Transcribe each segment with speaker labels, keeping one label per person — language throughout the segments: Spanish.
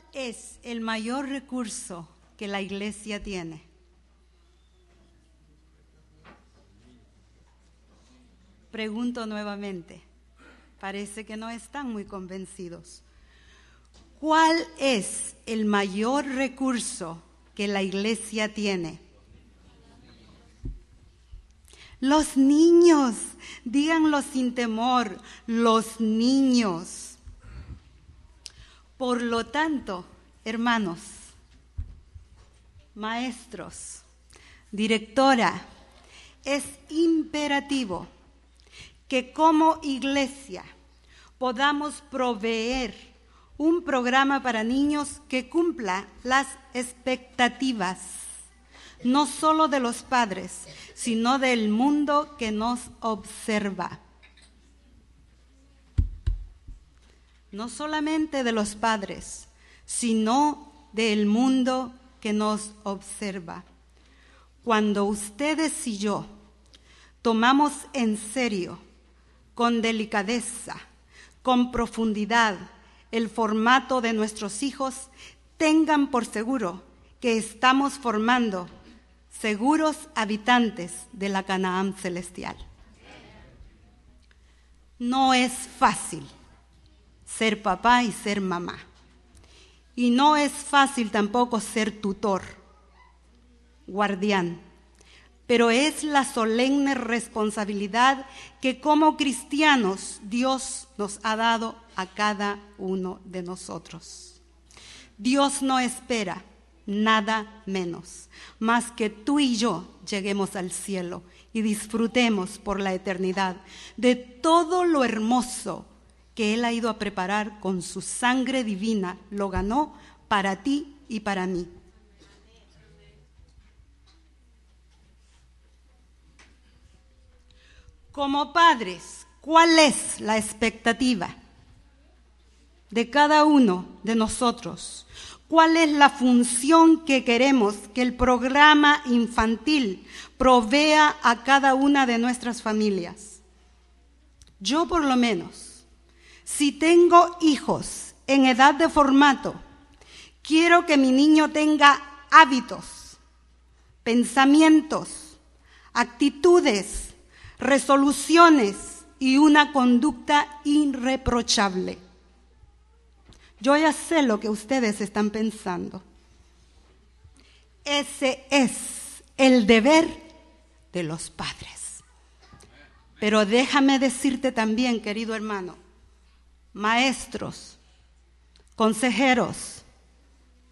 Speaker 1: ¿Cuál es el mayor recurso que la iglesia tiene? Pregunto nuevamente. Parece que no están muy convencidos. ¿Cuál es el mayor recurso que la iglesia tiene? Los niños, díganlo sin temor, los niños. Por lo tanto, hermanos, maestros, directora, es imperativo que como iglesia podamos proveer un programa para niños que cumpla las expectativas, no solo de los padres, sino del mundo que nos observa. No solamente de los padres, sino del mundo que nos observa. Cuando ustedes y yo tomamos en serio, con delicadeza, con profundidad, el formato de nuestros hijos, tengan por seguro que estamos formando seguros habitantes de la Canaán celestial. No es fácil ser papá y ser mamá. Y no es fácil tampoco ser tutor, guardián, pero es la solemne responsabilidad que como cristianos Dios nos ha dado a cada uno de nosotros. Dios no espera nada menos, más que tú y yo lleguemos al cielo y disfrutemos por la eternidad de todo lo hermoso que Él ha ido a preparar con su sangre divina, lo ganó para ti y para mí. Como padres, ¿cuál es la expectativa de cada uno de nosotros? ¿Cuál es la función que queremos que el programa infantil provea a cada una de nuestras familias? Yo por lo menos si tengo hijos en edad de formato, quiero que mi niño tenga hábitos, pensamientos, actitudes, resoluciones y una conducta irreprochable. Yo ya sé lo que ustedes están pensando. Ese es el deber de los padres. Pero déjame decirte también, querido hermano, maestros, consejeros,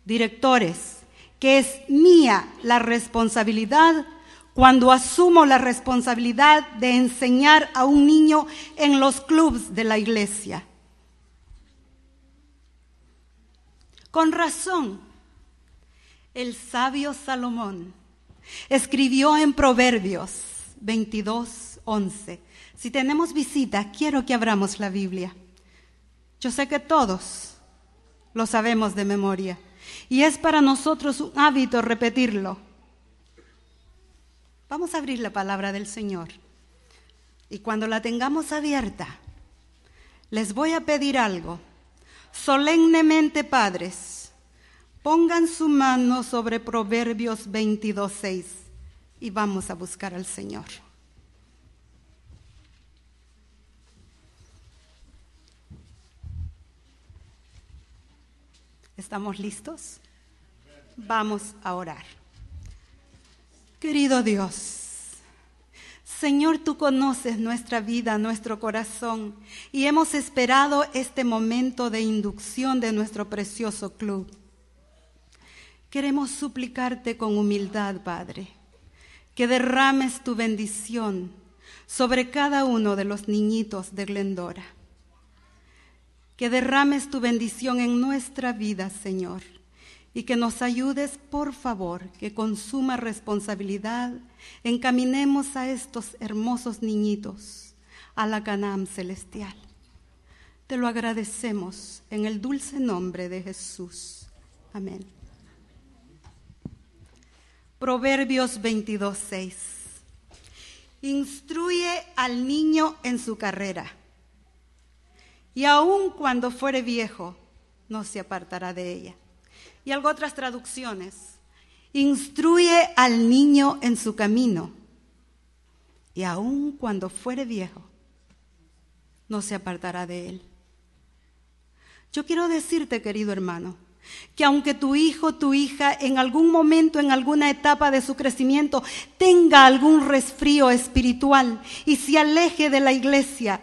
Speaker 1: directores, que es mía la responsabilidad cuando asumo la responsabilidad de enseñar a un niño en los clubs de la iglesia. Con razón, el sabio Salomón escribió en Proverbios 22, 11. Si tenemos visita, quiero que abramos la Biblia. Yo sé que todos lo sabemos de memoria. Y es para nosotros un hábito repetirlo. Vamos a abrir la palabra del Señor. Y cuando la tengamos abierta, les voy a pedir algo. Solemnemente, padres, pongan su mano sobre Proverbios 22.6 y vamos a buscar al Señor. ¿Estamos listos? Vamos a orar. Querido Dios, Señor, tú conoces nuestra vida, nuestro corazón, y hemos esperado este momento de inducción de nuestro precioso club. Queremos suplicarte con humildad, Padre, que derrames tu bendición sobre cada uno de los niñitos de Glendora que derrames tu bendición en nuestra vida, Señor, y que nos ayudes, por favor, que con suma responsabilidad encaminemos a estos hermosos niñitos a la Canaán celestial. Te lo agradecemos en el dulce nombre de Jesús. Amén. Proverbios 22:6. Instruye al niño en su carrera y aun cuando fuere viejo, no se apartará de ella. Y algo otras traducciones. Instruye al niño en su camino, y aun cuando fuere viejo, no se apartará de él. Yo quiero decirte, querido hermano, que aunque tu hijo, tu hija, en algún momento, en alguna etapa de su crecimiento, tenga algún resfrío espiritual y se aleje de la iglesia,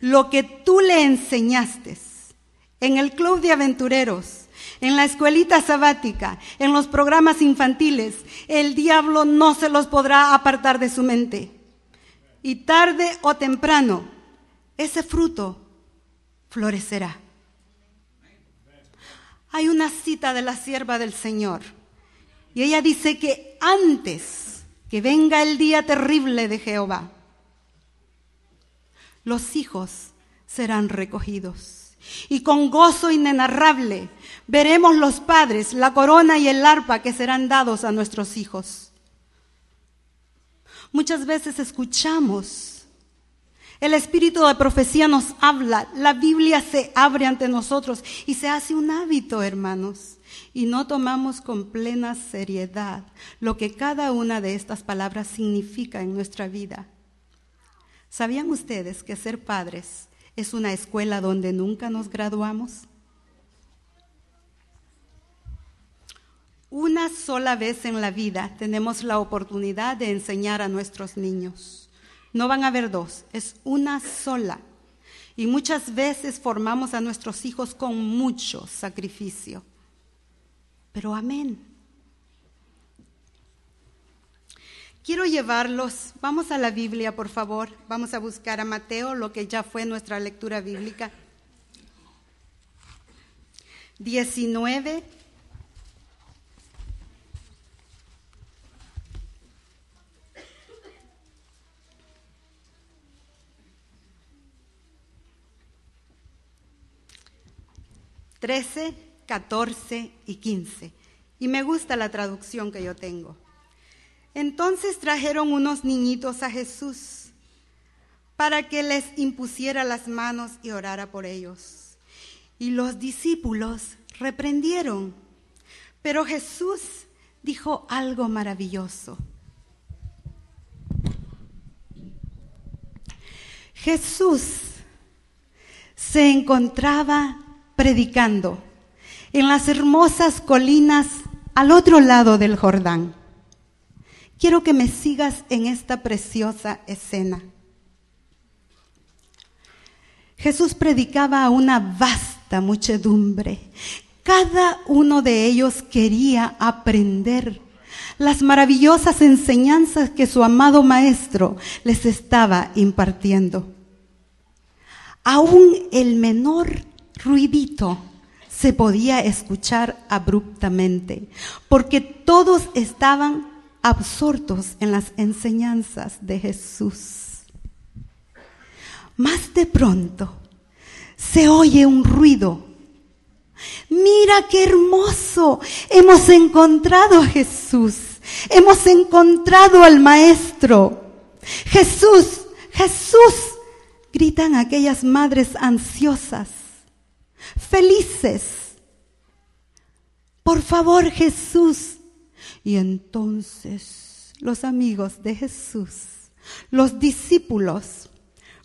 Speaker 1: lo que tú le enseñaste en el club de aventureros, en la escuelita sabática, en los programas infantiles, el diablo no se los podrá apartar de su mente. Y tarde o temprano, ese fruto florecerá. Hay una cita de la sierva del Señor y ella dice que antes que venga el día terrible de Jehová, los hijos serán recogidos. Y con gozo inenarrable veremos los padres la corona y el arpa que serán dados a nuestros hijos. Muchas veces escuchamos, el espíritu de profecía nos habla, la Biblia se abre ante nosotros y se hace un hábito, hermanos, y no tomamos con plena seriedad lo que cada una de estas palabras significa en nuestra vida. ¿Sabían ustedes que ser padres es una escuela donde nunca nos graduamos? Una sola vez en la vida tenemos la oportunidad de enseñar a nuestros niños. No van a haber dos, es una sola. Y muchas veces formamos a nuestros hijos con mucho sacrificio. Pero amén. Quiero llevarlos, vamos a la Biblia, por favor, vamos a buscar a Mateo, lo que ya fue nuestra lectura bíblica. 19. Trece, catorce y quince. Y me gusta la traducción que yo tengo. Entonces trajeron unos niñitos a Jesús para que les impusiera las manos y orara por ellos. Y los discípulos reprendieron. Pero Jesús dijo algo maravilloso. Jesús se encontraba predicando en las hermosas colinas al otro lado del Jordán. Quiero que me sigas en esta preciosa escena. Jesús predicaba a una vasta muchedumbre. Cada uno de ellos quería aprender las maravillosas enseñanzas que su amado Maestro les estaba impartiendo. Aún el menor ruidito se podía escuchar abruptamente, porque todos estaban absortos en las enseñanzas de Jesús. Más de pronto se oye un ruido. Mira qué hermoso. Hemos encontrado a Jesús. Hemos encontrado al Maestro. Jesús, Jesús. Gritan aquellas madres ansiosas, felices. Por favor, Jesús, y entonces los amigos de Jesús, los discípulos,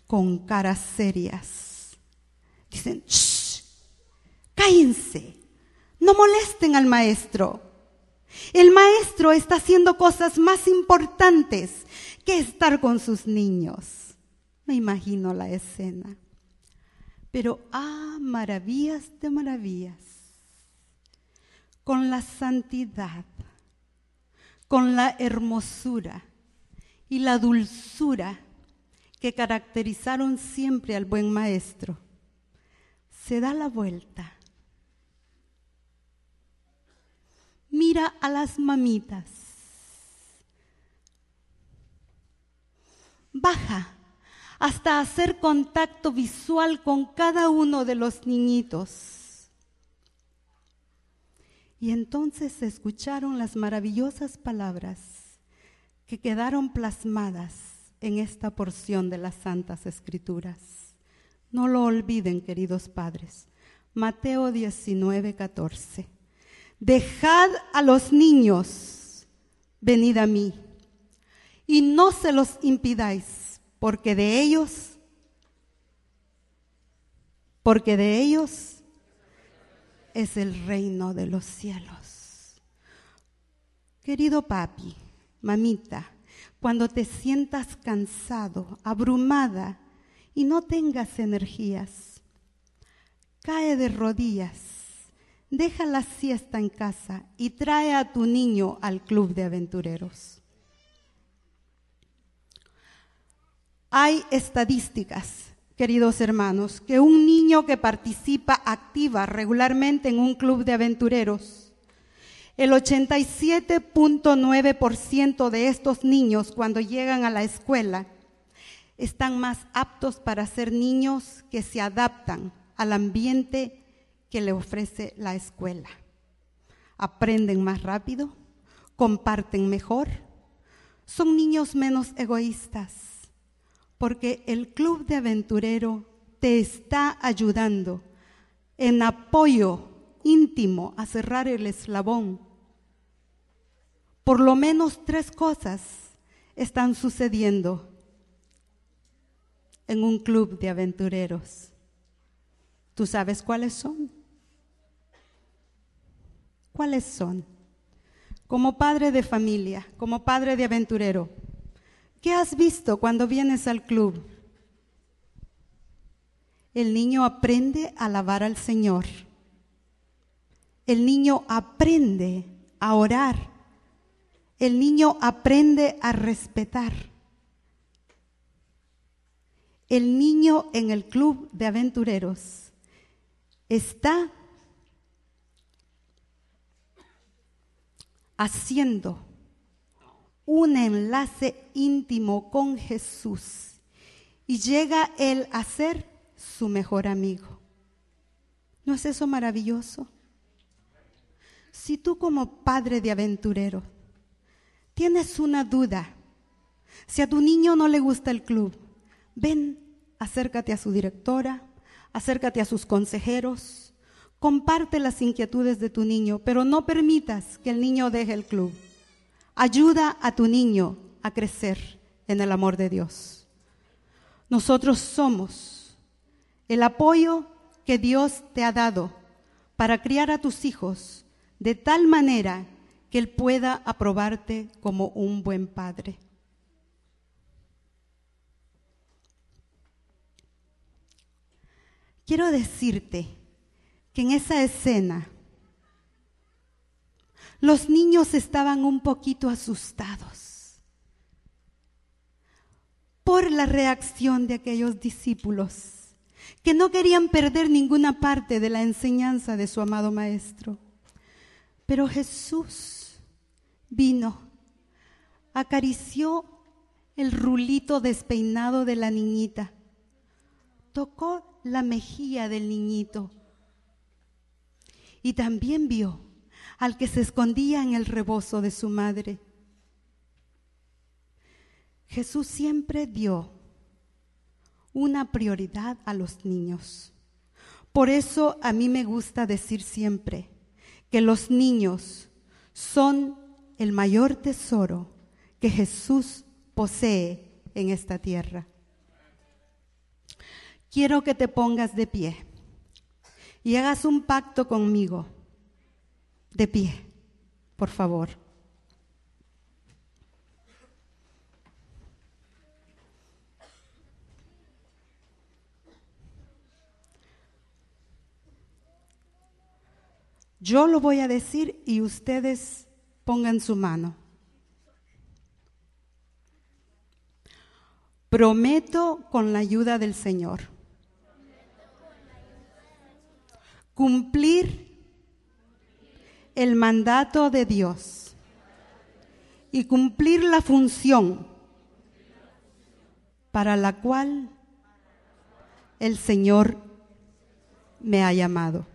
Speaker 1: con caras serias, dicen, ¡Shh! cállense, no molesten al maestro. El maestro está haciendo cosas más importantes que estar con sus niños. Me imagino la escena. Pero, ah, maravillas de maravillas, con la santidad con la hermosura y la dulzura que caracterizaron siempre al buen maestro, se da la vuelta. Mira a las mamitas. Baja hasta hacer contacto visual con cada uno de los niñitos y entonces se escucharon las maravillosas palabras que quedaron plasmadas en esta porción de las Santas Escrituras. No lo olviden, queridos padres. Mateo 19, 14. Dejad a los niños, venid a mí, y no se los impidáis, porque de ellos, porque de ellos es el reino de los cielos. Querido papi, mamita, cuando te sientas cansado, abrumada y no tengas energías, cae de rodillas, deja la siesta en casa y trae a tu niño al club de aventureros. Hay estadísticas, queridos hermanos, que un niño que participa activa regularmente en un club de aventureros, el 87.9% de estos niños cuando llegan a la escuela están más aptos para ser niños que se adaptan al ambiente que le ofrece la escuela. Aprenden más rápido, comparten mejor, son niños menos egoístas, porque el club de aventurero te está ayudando en apoyo íntimo a cerrar el eslabón. Por lo menos tres cosas están sucediendo en un club de aventureros. ¿Tú sabes cuáles son? ¿Cuáles son? Como padre de familia, como padre de aventurero, ¿qué has visto cuando vienes al club? El niño aprende a alabar al Señor. El niño aprende a orar. El niño aprende a respetar. El niño en el club de aventureros está haciendo un enlace íntimo con Jesús y llega él a ser su mejor amigo. ¿No es eso maravilloso? Si tú como padre de aventurero tienes una duda, si a tu niño no le gusta el club, ven, acércate a su directora, acércate a sus consejeros, comparte las inquietudes de tu niño, pero no permitas que el niño deje el club. Ayuda a tu niño a crecer en el amor de Dios. Nosotros somos el apoyo que Dios te ha dado para criar a tus hijos de tal manera que Él pueda aprobarte como un buen padre. Quiero decirte que en esa escena los niños estaban un poquito asustados por la reacción de aquellos discípulos que no querían perder ninguna parte de la enseñanza de su amado Maestro. Pero Jesús vino, acarició el rulito despeinado de la niñita, tocó la mejilla del niñito. Y también vio al que se escondía en el rebozo de su madre. Jesús siempre dio una prioridad a los niños. Por eso a mí me gusta decir siempre que los niños son el mayor tesoro que Jesús posee en esta tierra quiero que te pongas de pie y hagas un pacto conmigo. De pie, por favor. Yo lo voy a decir y ustedes pongan su mano. Prometo con la ayuda del Señor cumplir el mandato de Dios y cumplir la función para la cual el Señor me ha llamado.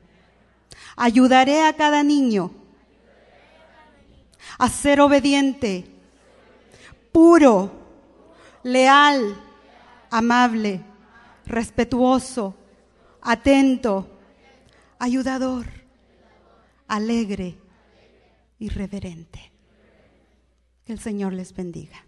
Speaker 1: Ayudaré a cada niño a ser obediente, puro, leal, amable, respetuoso, atento, ayudador, alegre y reverente. Que el Señor les bendiga.